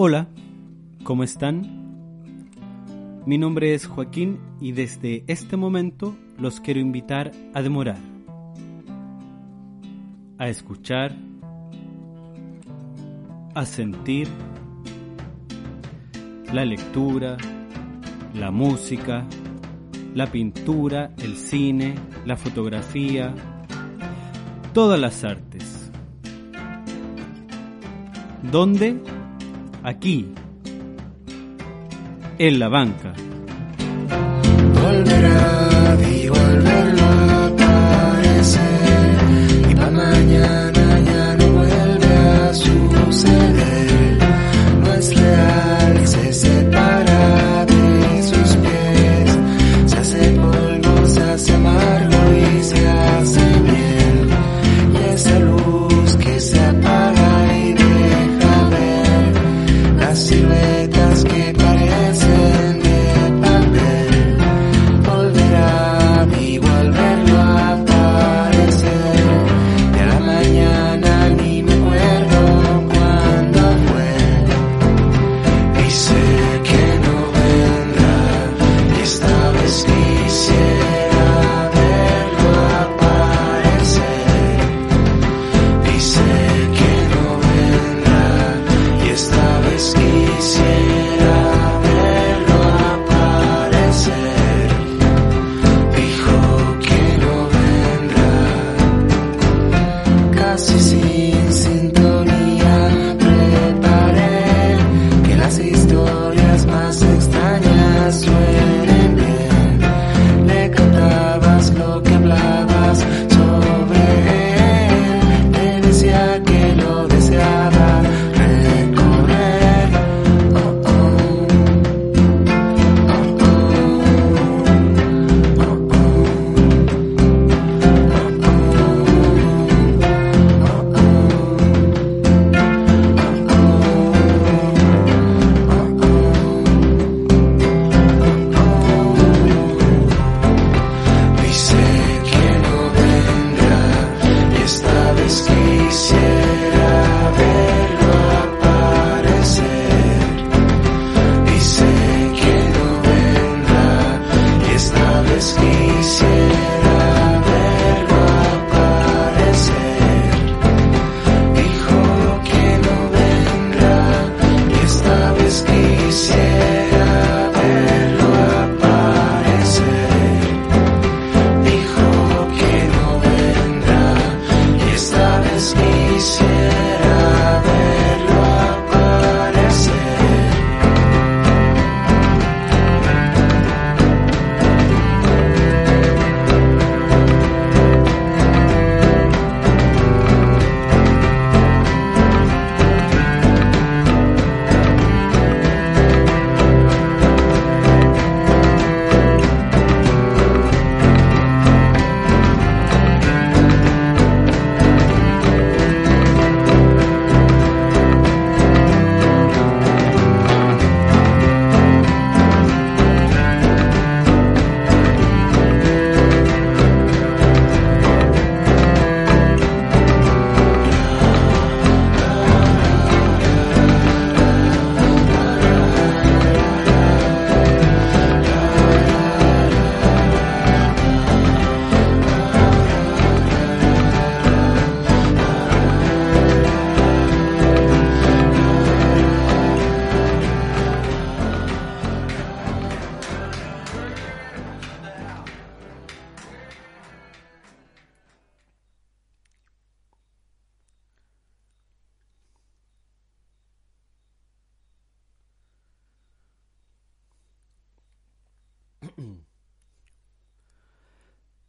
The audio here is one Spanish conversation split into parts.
Hola, ¿cómo están? Mi nombre es Joaquín y desde este momento los quiero invitar a demorar, a escuchar, a sentir la lectura, la música, la pintura, el cine, la fotografía, todas las artes. ¿Dónde? Aquí, en la banca. Volverá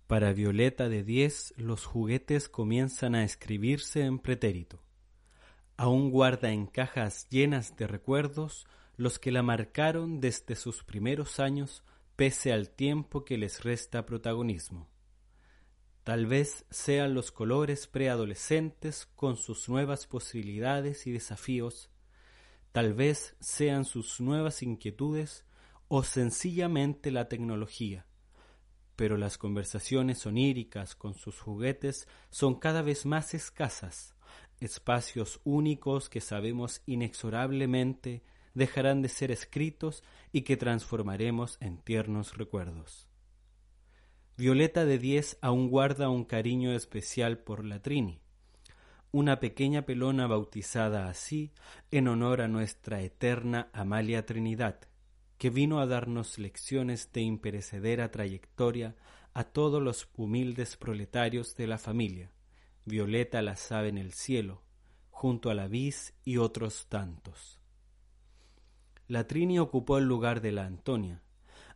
Para Violeta de 10 los juguetes comienzan a escribirse en pretérito. Aún guarda en cajas llenas de recuerdos los que la marcaron desde sus primeros años pese al tiempo que les resta protagonismo. Tal vez sean los colores preadolescentes con sus nuevas posibilidades y desafíos, tal vez sean sus nuevas inquietudes o sencillamente la tecnología, pero las conversaciones oníricas con sus juguetes son cada vez más escasas, espacios únicos que sabemos inexorablemente dejarán de ser escritos y que transformaremos en tiernos recuerdos. Violeta de Diez aún guarda un cariño especial por la Trini, una pequeña pelona bautizada así en honor a nuestra eterna Amalia Trinidad, que vino a darnos lecciones de imperecedera trayectoria a todos los humildes proletarios de la familia. Violeta la sabe en el cielo, junto a la vis y otros tantos. La Trini ocupó el lugar de la Antonia,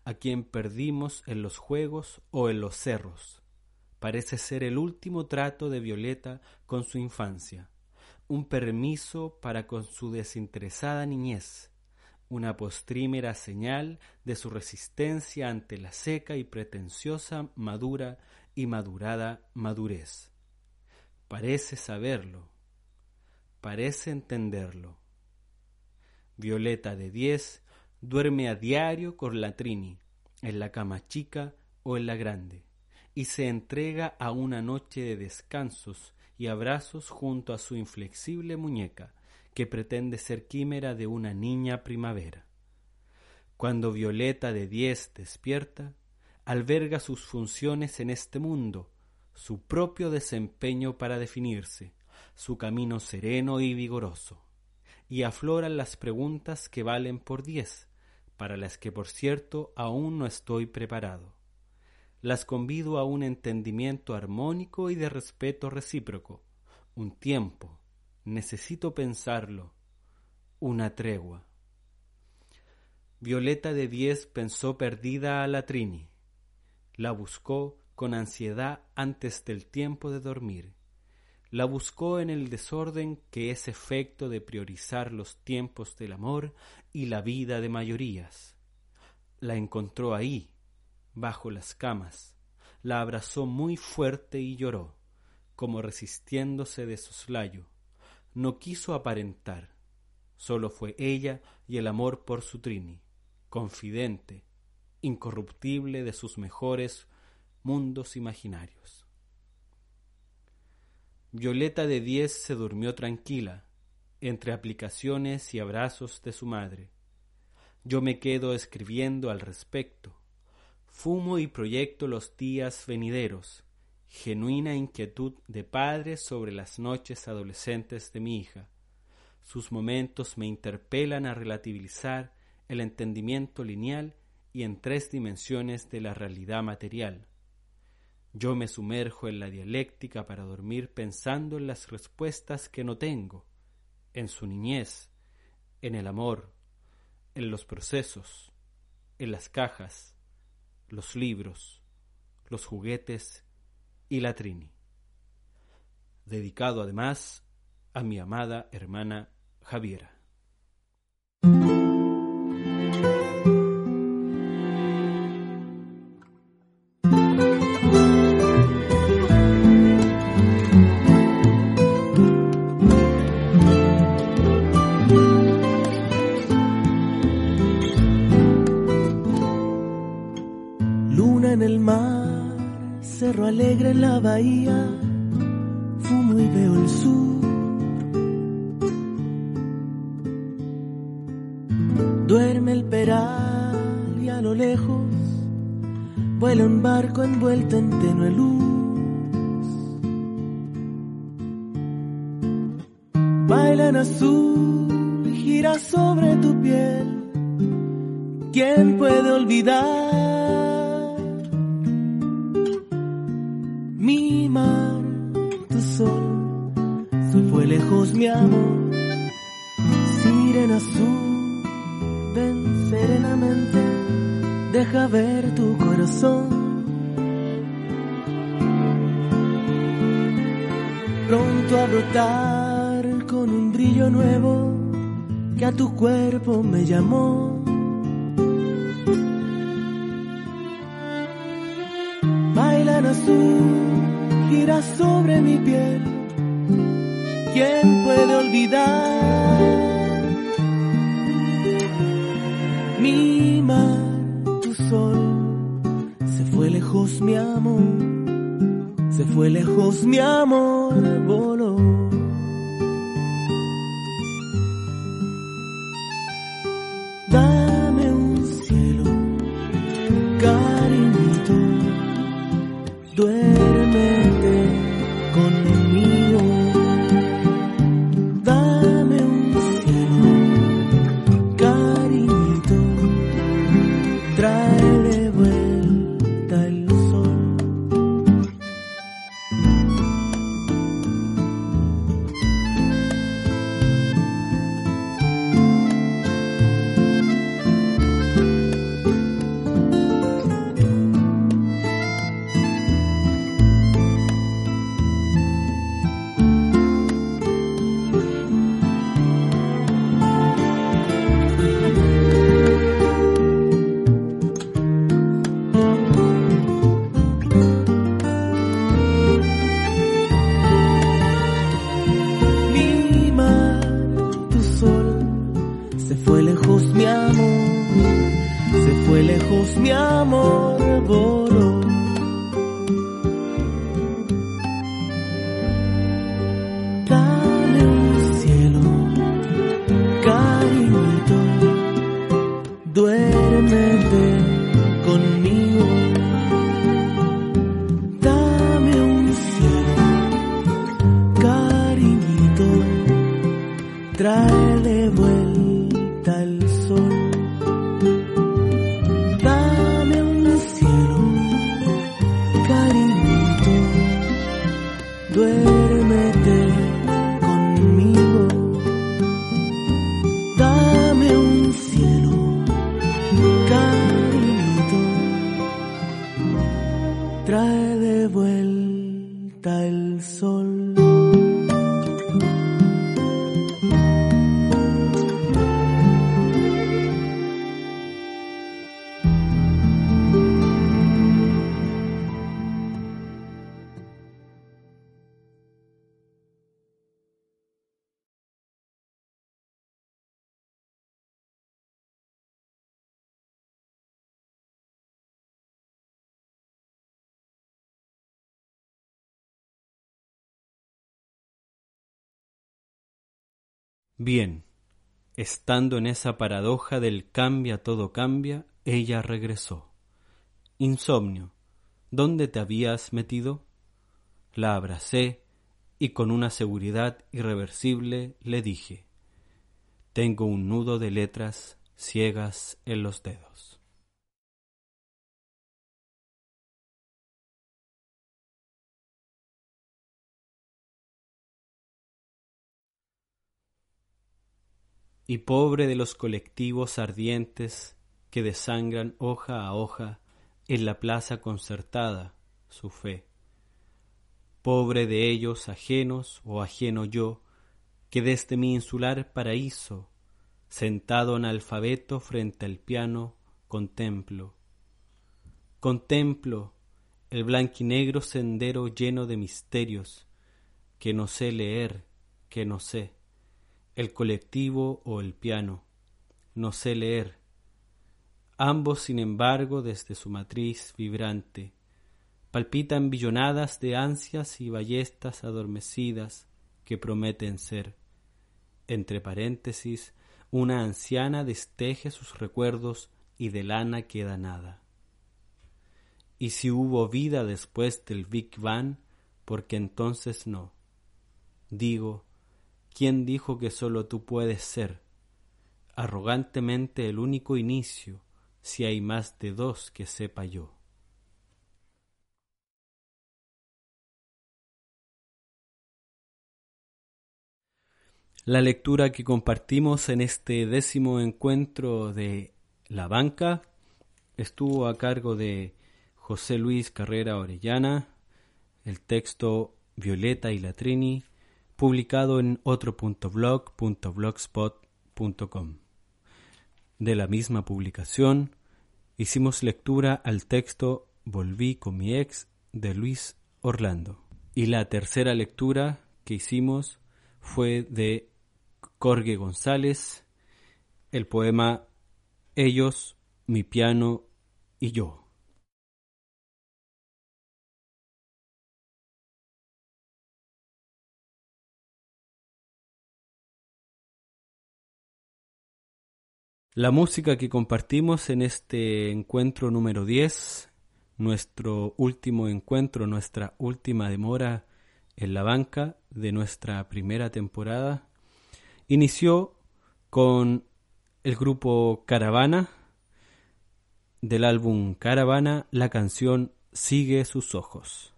a quien perdimos en los juegos o en los cerros. Parece ser el último trato de Violeta con su infancia, un permiso para con su desinteresada niñez, una postrímera señal de su resistencia ante la seca y pretenciosa madura y madurada madurez. Parece saberlo, parece entenderlo. Violeta de diez duerme a diario con la Trini, en la cama chica o en la grande, y se entrega a una noche de descansos y abrazos junto a su inflexible muñeca, que pretende ser químera de una niña primavera. Cuando Violeta de diez despierta, alberga sus funciones en este mundo, su propio desempeño para definirse, su camino sereno y vigoroso, y afloran las preguntas que valen por diez, para las que por cierto aún no estoy preparado. Las convido a un entendimiento armónico y de respeto recíproco, un tiempo, Necesito pensarlo. Una tregua. Violeta de Diez pensó perdida a la Trini. La buscó con ansiedad antes del tiempo de dormir. La buscó en el desorden que es efecto de priorizar los tiempos del amor y la vida de mayorías. La encontró ahí, bajo las camas. La abrazó muy fuerte y lloró, como resistiéndose de soslayo no quiso aparentar, solo fue ella y el amor por su Trini, confidente, incorruptible de sus mejores mundos imaginarios. Violeta de Diez se durmió tranquila, entre aplicaciones y abrazos de su madre. Yo me quedo escribiendo al respecto. Fumo y proyecto los días venideros, genuina inquietud de padre sobre las noches adolescentes de mi hija. Sus momentos me interpelan a relativizar el entendimiento lineal y en tres dimensiones de la realidad material. Yo me sumerjo en la dialéctica para dormir pensando en las respuestas que no tengo, en su niñez, en el amor, en los procesos, en las cajas, los libros, los juguetes y la Trini. Dedicado además a mi amada hermana Javiera. Vuela un barco envuelto en tenue luz. Baila en azul gira sobre tu piel. ¿Quién puede olvidar? mi mar, tu sol, se fue lejos mi amor, sirena azul, deja ver tu corazón. Pronto a brotar con un brillo nuevo que a tu cuerpo me llamó. Bailan azul, gira sobre mi piel. ¿Quién puede olvidar? Mi madre se fue lejos mi amor, se fue lejos mi amor, voló. Bien, estando en esa paradoja del cambia todo cambia, ella regresó. Insomnio, ¿dónde te habías metido? La abracé y con una seguridad irreversible le dije, tengo un nudo de letras ciegas en los dedos. Y pobre de los colectivos ardientes que desangran hoja a hoja en la plaza concertada su fe. Pobre de ellos ajenos o ajeno yo, que desde mi insular paraíso, sentado analfabeto frente al piano, contemplo. Contemplo el blanquinegro sendero lleno de misterios, que no sé leer, que no sé el colectivo o el piano. No sé leer. Ambos, sin embargo, desde su matriz vibrante, palpitan billonadas de ansias y ballestas adormecidas que prometen ser. Entre paréntesis, una anciana desteje sus recuerdos y de lana queda nada. Y si hubo vida después del Big Bang, porque entonces no. Digo, ¿Quién dijo que sólo tú puedes ser? Arrogantemente el único inicio, si hay más de dos que sepa yo. La lectura que compartimos en este décimo encuentro de La Banca estuvo a cargo de José Luis Carrera Orellana. El texto Violeta y Latrini, publicado en otro.blog.blogspot.com. De la misma publicación, hicimos lectura al texto Volví con mi ex de Luis Orlando. Y la tercera lectura que hicimos fue de Jorge González, el poema Ellos, mi piano y yo. La música que compartimos en este encuentro número 10, nuestro último encuentro, nuestra última demora en la banca de nuestra primera temporada, inició con el grupo Caravana del álbum Caravana, la canción Sigue sus ojos.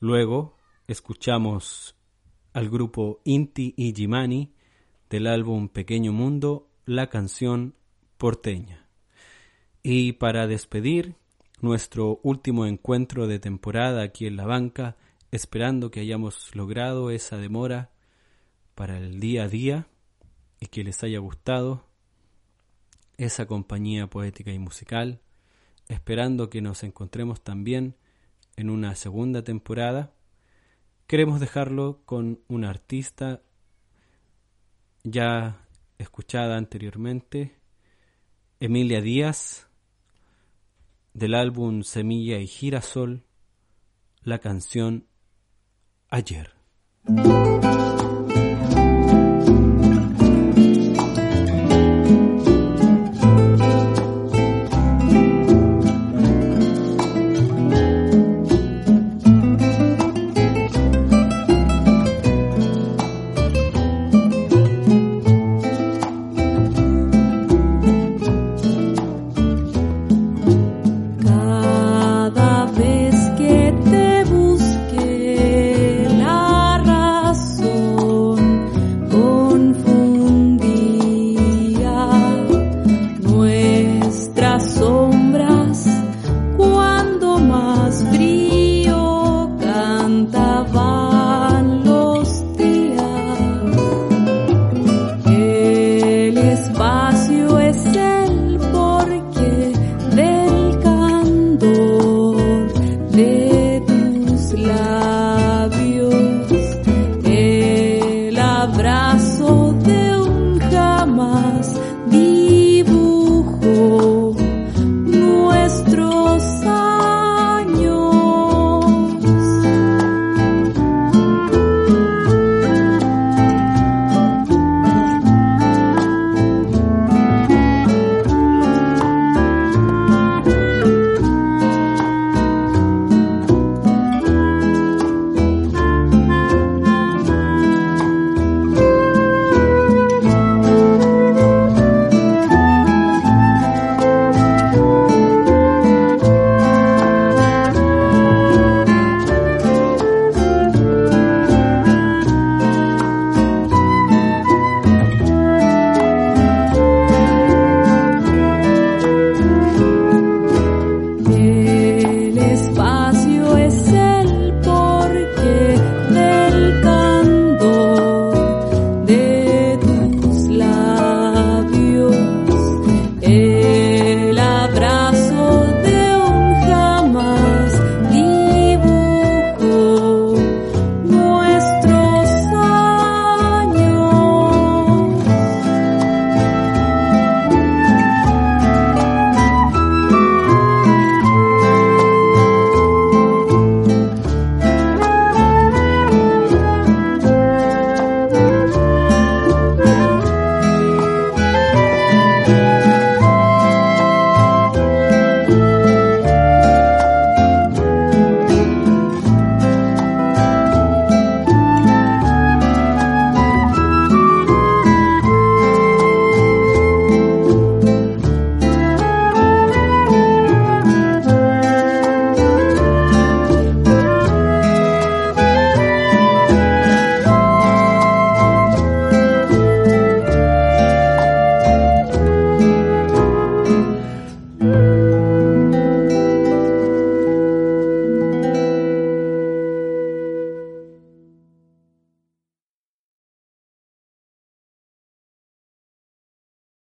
Luego escuchamos al grupo Inti y Jimani del álbum Pequeño Mundo, la canción porteña. Y para despedir nuestro último encuentro de temporada aquí en la banca, esperando que hayamos logrado esa demora para el día a día y que les haya gustado esa compañía poética y musical, esperando que nos encontremos también en una segunda temporada, queremos dejarlo con una artista ya escuchada anteriormente, Emilia Díaz, del álbum Semilla y Girasol, la canción Ayer.